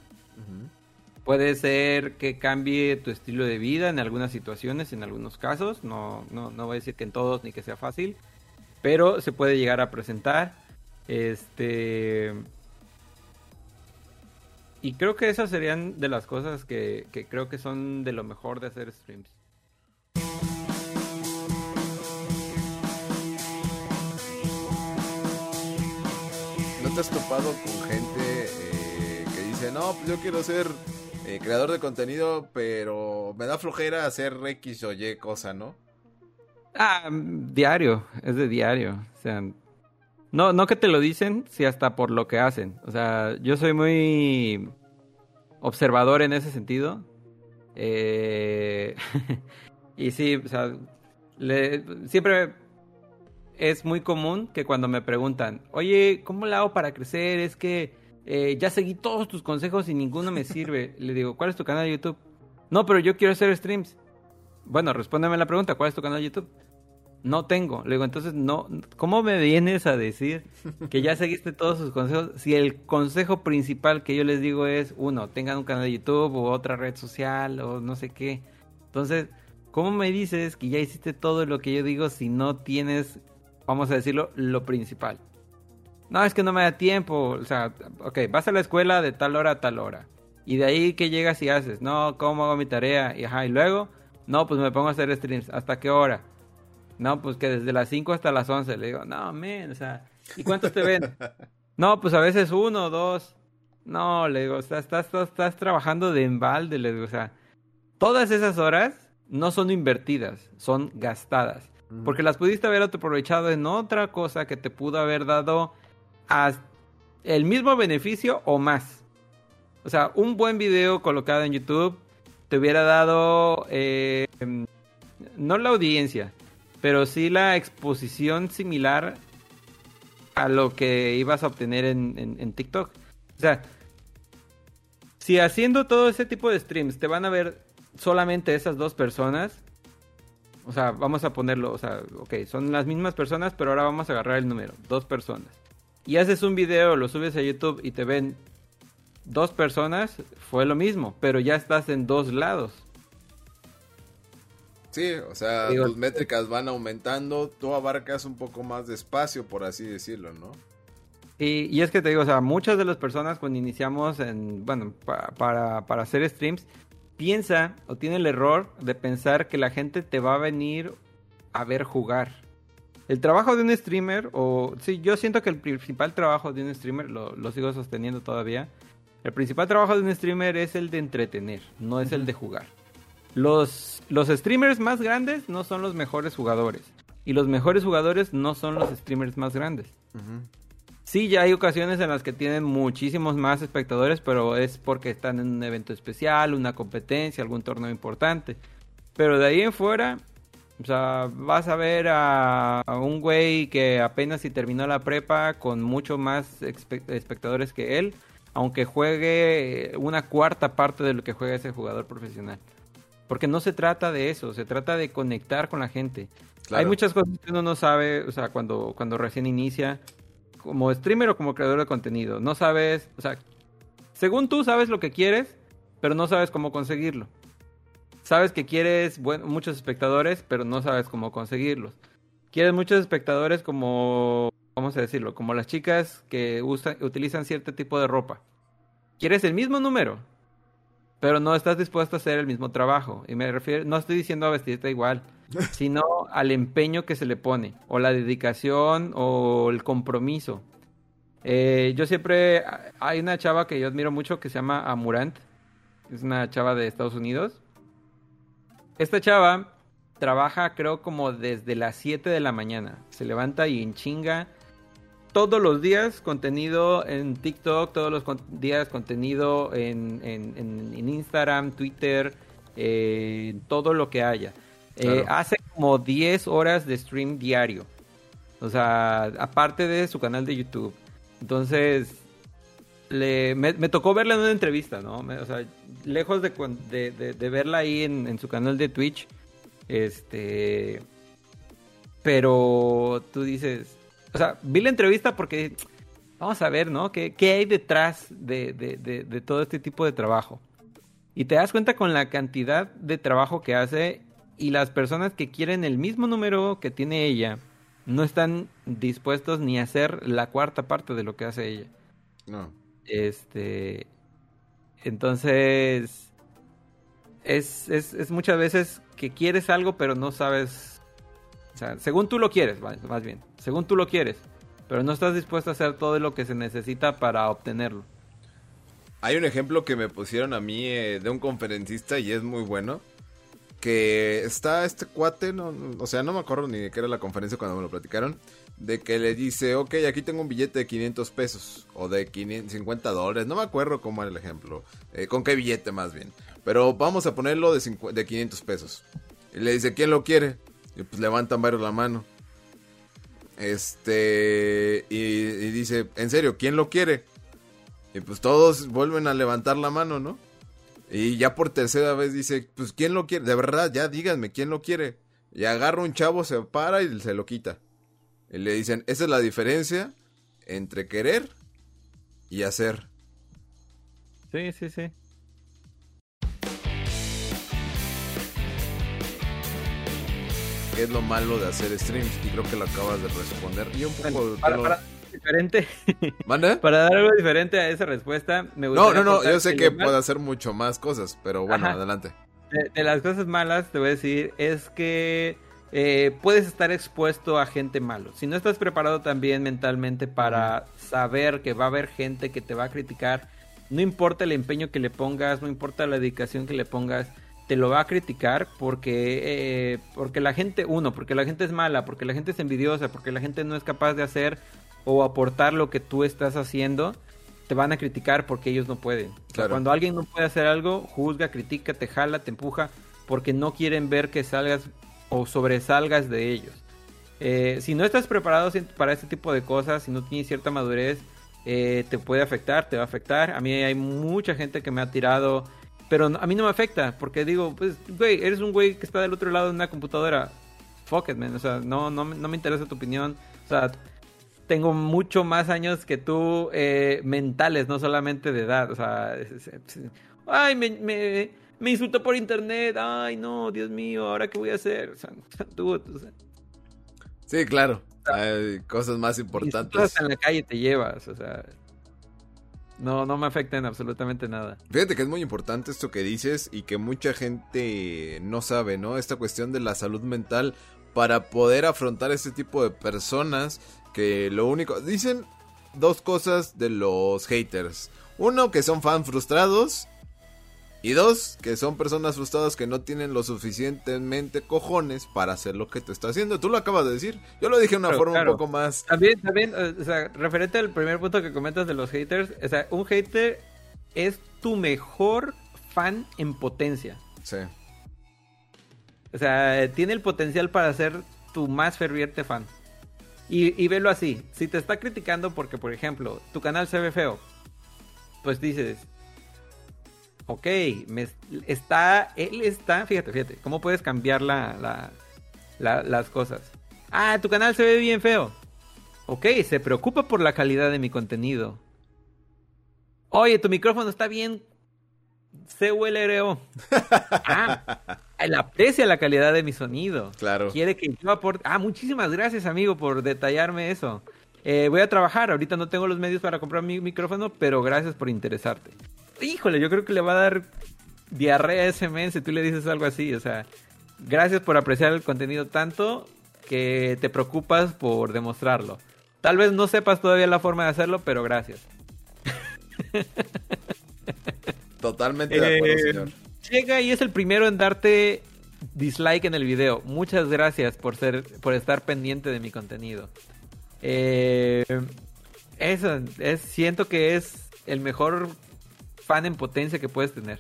Puede ser que cambie tu estilo de vida en algunas situaciones, en algunos casos. No, no, no voy a decir que en todos ni que sea fácil. Pero se puede llegar a presentar. Este. Y creo que esas serían de las cosas que, que creo que son de lo mejor de hacer streams. te has topado con gente, eh, dice, no, pues yo quiero ser eh, creador de contenido, pero me da flojera hacer X o Y cosa, ¿no? Ah, diario, es de diario. O sea, no, no que te lo dicen, si hasta por lo que hacen. O sea, yo soy muy observador en ese sentido. Eh, [LAUGHS] y sí, o sea, siempre es muy común que cuando me preguntan, oye, ¿cómo le hago para crecer? Es que eh, ya seguí todos tus consejos y ninguno me sirve. [LAUGHS] Le digo, ¿cuál es tu canal de YouTube? No, pero yo quiero hacer streams. Bueno, respóndeme la pregunta, ¿cuál es tu canal de YouTube? No tengo. Le digo, entonces, no, ¿cómo me vienes a decir que ya seguiste todos sus consejos? Si el consejo principal que yo les digo es, uno, tengan un canal de YouTube o otra red social o no sé qué. Entonces, ¿cómo me dices que ya hiciste todo lo que yo digo si no tienes, vamos a decirlo, lo principal? No, es que no me da tiempo. O sea, ok, vas a la escuela de tal hora a tal hora. Y de ahí que llegas y haces, no, ¿cómo hago mi tarea? Y ajá, y luego, no, pues me pongo a hacer streams. ¿Hasta qué hora? No, pues que desde las 5 hasta las 11. Le digo, no, men, o sea, ¿y cuántos te ven? [LAUGHS] no, pues a veces uno, dos. No, le digo, estás, estás, estás trabajando de embalde, le digo, o sea, todas esas horas no son invertidas, son gastadas. Porque las pudiste haber aprovechado en otra cosa que te pudo haber dado el mismo beneficio o más. O sea, un buen video colocado en YouTube te hubiera dado eh, no la audiencia, pero sí la exposición similar a lo que ibas a obtener en, TikTok. O sea, si haciendo todo ese tipo de streams te van a ver solamente esas dos personas, o sea, vamos a ponerlo, o sea, ok, son las mismas personas, pero ahora vamos a agarrar el número, dos personas. Y haces un video, lo subes a YouTube y te ven dos personas, fue lo mismo, pero ya estás en dos lados. Sí, o sea, tus métricas van aumentando, tú abarcas un poco más de espacio, por así decirlo, ¿no? Y, y es que te digo, o sea, muchas de las personas cuando iniciamos en, bueno, para, para hacer streams, piensa o tiene el error de pensar que la gente te va a venir a ver jugar. El trabajo de un streamer, o sí, yo siento que el principal trabajo de un streamer, lo, lo sigo sosteniendo todavía, el principal trabajo de un streamer es el de entretener, no es el de jugar. Los, los streamers más grandes no son los mejores jugadores. Y los mejores jugadores no son los streamers más grandes. Sí, ya hay ocasiones en las que tienen muchísimos más espectadores, pero es porque están en un evento especial, una competencia, algún torneo importante. Pero de ahí en fuera, o sea, vas a ver a, un güey que apenas si terminó la prepa con mucho más espectadores que él, aunque juegue una cuarta parte de lo que juega ese jugador profesional. Porque no se trata de eso, se trata de conectar con la gente. Hay muchas cosas que uno no sabe, o sea, cuando, cuando recién inicia, como streamer o como creador de contenido. No sabes, o sea, según tú sabes lo que quieres, pero no sabes cómo conseguirlo. Sabes que quieres muchos espectadores, pero no sabes cómo conseguirlos. Quieres muchos espectadores como, vamos a decirlo, como las chicas que utilizan cierto tipo de ropa. Quieres el mismo número, pero no estás dispuesto a hacer el mismo trabajo. Y me refiero, no estoy diciendo a vestirte igual, [LAUGHS] sino al empeño que se le pone, o la dedicación, o el compromiso. Eh, yo siempre, hay una chava que yo admiro mucho que se llama Amurant, es una chava de Estados Unidos. Esta chava trabaja creo como desde las 7 de la mañana, se levanta y en chinga todos los días contenido en TikTok, todos los días contenido en, Instagram, Twitter, eh, todo lo que haya. Eh, hace como 10 horas de stream diario. O sea, aparte de su canal de YouTube. Entonces, le, me, tocó verla en una entrevista, ¿no? o sea, lejos de, de, verla ahí en, en, su canal de Twitch. Este. Pero tú dices, o sea, vi la entrevista porque vamos a ver, ¿no? ¿Qué, hay detrás de, todo este tipo de trabajo? Y te das cuenta con la cantidad de trabajo que hace y las personas que quieren el mismo número que tiene ella no están dispuestos ni a hacer la cuarta parte de lo que hace ella. No. Este. Entonces. Es, es, es muchas veces que quieres algo, pero no sabes o sea, según tú lo quieres, más bien. Según tú lo quieres. Pero no estás dispuesto a hacer todo lo que se necesita para obtenerlo. Hay un ejemplo que me pusieron a mí eh, de un conferencista y es muy bueno. Que está este cuate, no, o sea, no me acuerdo ni de qué era la conferencia cuando me lo platicaron. De que le dice, ok, aquí tengo un billete de 500 pesos o de 550 dólares. No me acuerdo cómo era el ejemplo. Eh, con qué billete más bien. Pero vamos a ponerlo de, de 500 pesos. Y le dice, ¿quién lo quiere? Y pues levantan varios la mano. Este. Y, y, dice, en serio, ¿quién lo quiere? Y pues todos vuelven a levantar la mano, ¿no? Y ya por tercera vez dice, pues ¿quién lo quiere? De verdad, ya díganme, ¿quién lo quiere? Y agarra un chavo, se para y se lo quita. Y le dicen, esa es la diferencia entre querer y hacer. Sí, sí, sí. qué es lo malo de hacer streams y creo que lo acabas de responder. Y un poco para, para, diferente. [LAUGHS] para dar algo diferente a esa respuesta, me gustaría No, no, no, yo sé que, puede hacer mucho más cosas, pero bueno, adelante. De, las cosas malas te voy a decir es que eh, puedes estar expuesto a gente malo. Si no estás preparado también mentalmente para saber que va a haber gente que te va a criticar, no importa el empeño que le pongas, no importa la dedicación que le pongas, te lo va a criticar porque, eh, porque la gente, uno, porque la gente es mala, porque la gente es envidiosa, porque la gente no es capaz de hacer o aportar lo que tú estás haciendo, te van a criticar porque ellos no pueden. cuando alguien no puede hacer algo, juzga, critica, te jala, te empuja, porque no quieren ver que salgas o sobresalgas de ellos. Eh, si no estás preparado para este tipo de cosas, si no tienes cierta madurez, eh, te puede afectar, te va a afectar. A mí hay mucha gente que me ha tirado pero a mí no me afecta, porque digo, pues, güey, eres un güey que está del otro lado de una computadora. Fuck it, man. O sea, no, no, no me interesa tu opinión. O sea, tengo mucho más años que tú eh, mentales, no solamente de edad. O sea, ay, me, me, me, insultó por internet. Ay, no, Dios mío, ¿ahora qué voy a hacer? O sea, [LAUGHS] tú, Sí, claro. Hay cosas más importantes. en la calle te llevas, o sea. No, no me afecta en absolutamente nada. Fíjate que es muy importante esto que dices y que mucha gente no sabe, ¿no? Esta cuestión de la salud mental para poder afrontar este tipo de personas que lo único... Dicen dos cosas de los haters. Uno, que son fans frustrados y dos, que son personas frustradas que no tienen lo suficientemente cojones para hacer lo que tú estás haciendo. Tú lo acabas de decir. Yo lo dije de una forma un poco más. También, también, eh, o sea, referente al primer punto que comentas de los haters, o sea, un hater es tu mejor fan en potencia. Sí. O sea, tiene el potencial para ser tu más ferviente fan. Y, y velo así. Si te está criticando porque, por ejemplo, tu canal se ve feo, pues dices, ok, me está, él está, fíjate, fíjate, cómo puedes cambiar la, las cosas. Ah, tu canal se ve bien feo. Ok, se preocupa por la calidad de mi contenido. Oye, tu micrófono está bien CULRO. [LAUGHS] ah, él aprecia la calidad de mi sonido. Claro. Quiere que yo aporte. Ah, muchísimas gracias, amigo, por detallarme eso. Eh, voy a trabajar. Ahorita no tengo los medios para comprar mi micrófono, pero gracias por interesarte híjole, yo creo que le va a dar diarrea a ese men si tú le dices algo así. O sea, gracias por apreciar el contenido tanto que te preocupas por demostrarlo. Tal vez no sepas todavía la forma de hacerlo, pero gracias. [LAUGHS] Totalmente de acuerdo, eh, señor. Llega y es el primero en darte dislike en el video. Muchas gracias por ser, por estar pendiente de mi contenido. Eh, eso, es, siento que es el mejor fan en potencia que puedes tener.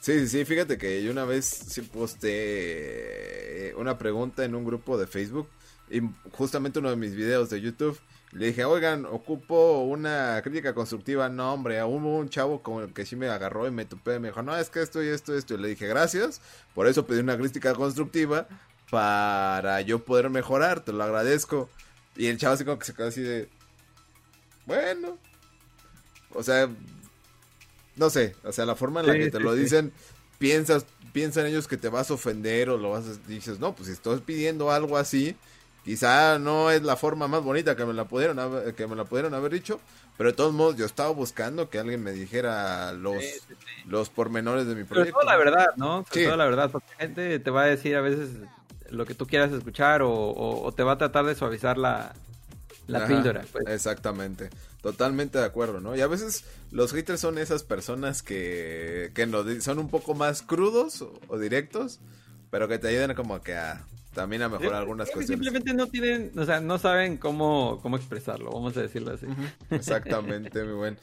Sí, sí, sí, fíjate que yo una vez sí posté eh, una pregunta en un grupo de Facebook y justamente uno de mis videos de YouTube le dije, oigan, ocupo una crítica constructiva. No, hombre, hubo un chavo como el que sí me agarró y me tupé. Me dijo, no, es que esto y esto y esto. Y le dije, gracias. Por eso pedí una crítica constructiva para yo poder mejorar. Te lo agradezco. Y el chavo así como que se quedó así de, bueno. O sea, no sé, o sea, la forma en la que te lo dicen, piensas, piensan ellos que te vas a ofender o lo vas a, dices, no, pues si estoy pidiendo algo así, quizá no es la forma más bonita que me la pudieron haber, que me la pudieron haber dicho, pero de todos modos yo estaba buscando que alguien me dijera los, los pormenores de mi proyecto. Pero toda la verdad, ¿no? Toda la verdad, porque la gente te va a decir a veces lo que tú quieras escuchar o, te va a tratar de suavizar la, la píldora. Pues. Exactamente, totalmente de acuerdo, ¿no? Y a veces los haters son esas personas que, que son un poco más crudos o, directos, pero que te ayudan como que a también a mejorar algunas cuestiones. Simplemente no tienen, o sea, no saben cómo, cómo expresarlo, vamos a decirlo así. [LAUGHS] Exactamente, muy buen.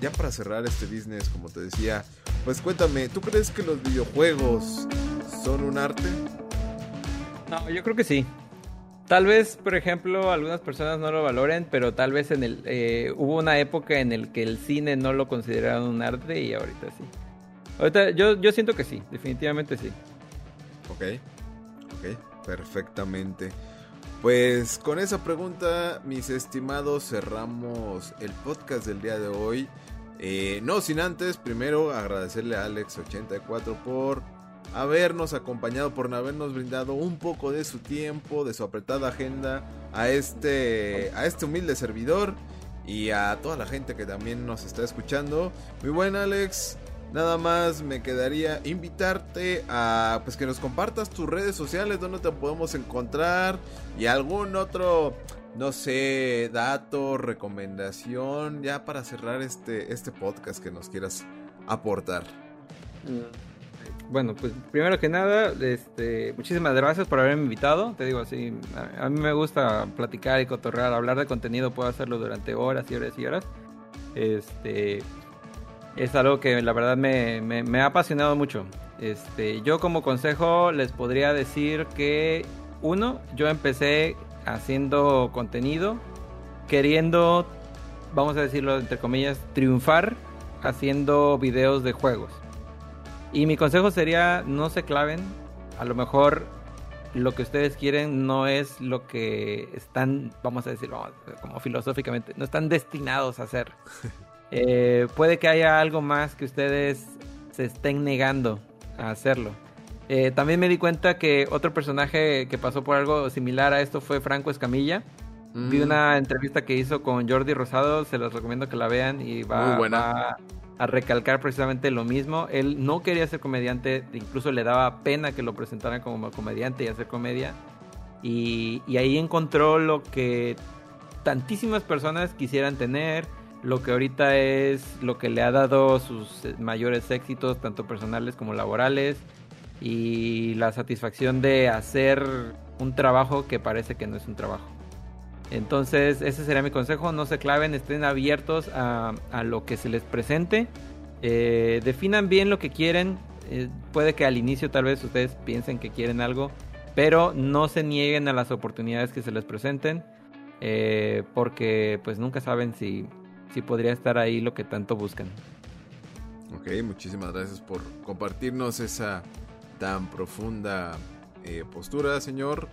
Ya para cerrar este business, como te decía, pues cuéntame, ¿tú crees que los videojuegos son un arte? No, yo creo que sí. Tal vez, por ejemplo, algunas personas no lo valoren, pero tal vez en el eh, hubo una época en el que el cine no lo consideraron un arte y ahorita sí. Ahorita yo, siento que sí, definitivamente sí. Ok, ok, perfectamente. Pues con esa pregunta, mis estimados, cerramos el podcast del día de hoy. Eh, no sin antes, primero agradecerle a Alex84 por habernos acompañado, por habernos brindado un poco de su tiempo, de su apretada agenda a este, a este humilde servidor y a toda la gente que también nos está escuchando. Muy buen Alex, nada más me quedaría invitarte a pues que nos compartas tus redes sociales, donde te podemos encontrar y algún otro no sé, dato, recomendación ya para cerrar este este podcast que nos quieras aportar. Mm bueno, pues primero que nada, este, muchísimas gracias por haberme invitado. Te digo así, a, mí me gusta platicar y cotorrear, hablar de contenido, puedo hacerlo durante horas y horas y horas. Este, es algo que la verdad me, ha apasionado mucho. Este, yo como consejo les podría decir que uno, yo empecé haciendo contenido, queriendo, vamos a decirlo entre comillas, triunfar haciendo videos de juegos. Y mi consejo sería no se claven. A lo mejor lo que ustedes quieren no es lo que están, vamos a decir, como filosóficamente, no están destinados a hacer. [LAUGHS] Eh, puede que haya algo más que ustedes se estén negando a hacerlo. Eh, también me di cuenta que otro personaje que pasó por algo similar a esto fue Franco Escamilla. Vi mm. una entrevista que hizo con Jordi Rosado, se los recomiendo que la vean y va, a recalcar precisamente lo mismo. Él no quería ser comediante, incluso le daba pena que lo presentaran como comediante y hacer comedia. Y, ahí encontró lo que tantísimas personas quisieran tener, lo que ahorita es lo que le ha dado sus mayores éxitos, tanto personales como laborales, y la satisfacción de hacer un trabajo que parece que no es un trabajo. Entonces, ese sería mi consejo. No se claven, estén abiertos a, lo que se les presente. Eh, definan bien lo que quieren. Eh, puede que al inicio tal vez ustedes piensen que quieren algo, pero no se nieguen a las oportunidades que se les presenten. Eh, porque pues nunca saben si, si podría estar ahí lo que tanto buscan. Ok, muchísimas gracias por compartirnos esa tan profunda postura, señor.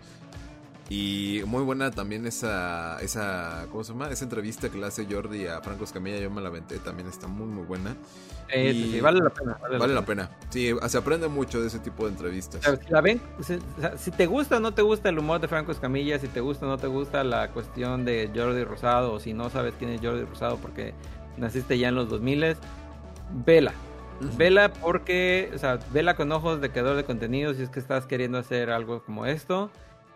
Y muy buena también esa, esa, ¿cómo se llama? Esa entrevista que le hace Jordi a Franco Escamilla, yo me la aventé, también está muy, muy buena. y vale la pena. Vale, la, pena. Sí, se aprende mucho de ese tipo de entrevistas. Si la ven, si te gusta o no te gusta el humor de Franco Escamilla, si te gusta o no te gusta la cuestión de Jordi Rosado, o si no sabes quién es Jordi Rosado porque naciste ya en los 2000, vela. Vela porque, o sea, vela con ojos de creador de contenido si es que estás queriendo hacer algo como esto.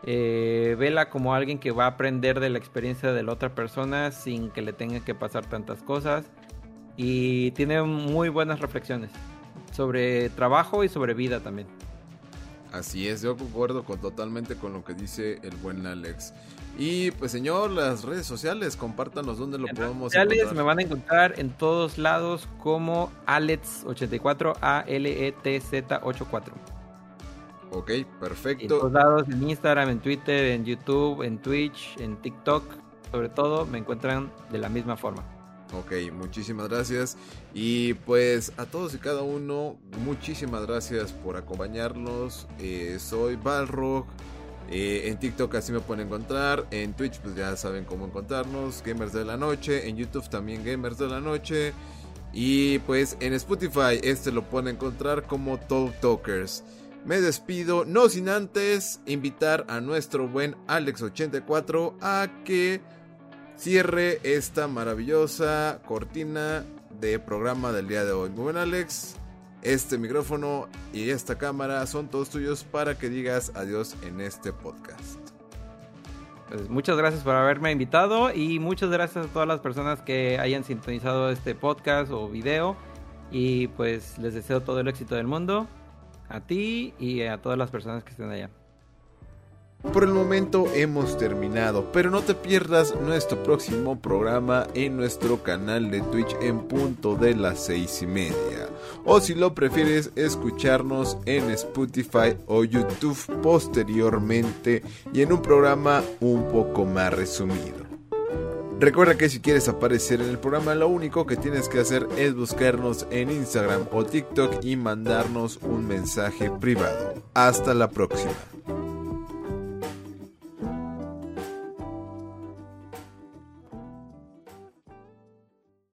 Eh, vela como alguien que va a aprender de la experiencia de la otra persona sin que le tenga que pasar tantas cosas. Y tiene muy buenas reflexiones sobre trabajo y sobre vida también. Así es, yo concuerdo con, totalmente con lo que dice el buen Alex. Y pues señor, las redes sociales, compártanos dónde lo podemos encontrar. Me van a encontrar en todos lados como Alex84, A-L-E-T-Z-84. Ok, perfecto. En todos lados, en Instagram, en Twitter, en YouTube, en Twitch, en TikTok, sobre todo, me encuentran de la misma forma. Ok, muchísimas gracias. Y pues a todos y cada uno, muchísimas gracias por acompañarnos. Eh, soy Balrog. Eh, en TikTok así me pueden encontrar. En Twitch pues ya saben cómo encontrarnos. Gamers de la Noche. En YouTube también Gamers de la Noche. Y pues en Spotify este lo pueden encontrar como Talk Talkers me despido, no sin antes invitar a nuestro buen Alex84 a que cierre esta maravillosa cortina de programa del día de hoy. Muy buen Alex, Este micrófono y esta cámara son todos tuyos para que digas adiós en este podcast. Pues muchas gracias por haberme invitado y muchas gracias a todas las personas que hayan sintonizado este podcast o video. Y pues les deseo todo el éxito del mundo a ti y a todas las personas que estén allá. Por el momento hemos terminado, pero no te pierdas nuestro próximo programa en nuestro canal de Twitch en punto de las seis y media. O si lo prefieres, escucharnos en Spotify o YouTube posteriormente y en un programa un poco más resumido. Recuerda que si quieres aparecer en el programa, lo único que tienes que hacer es buscarnos en Instagram o TikTok y mandarnos un mensaje privado. Hasta la próxima.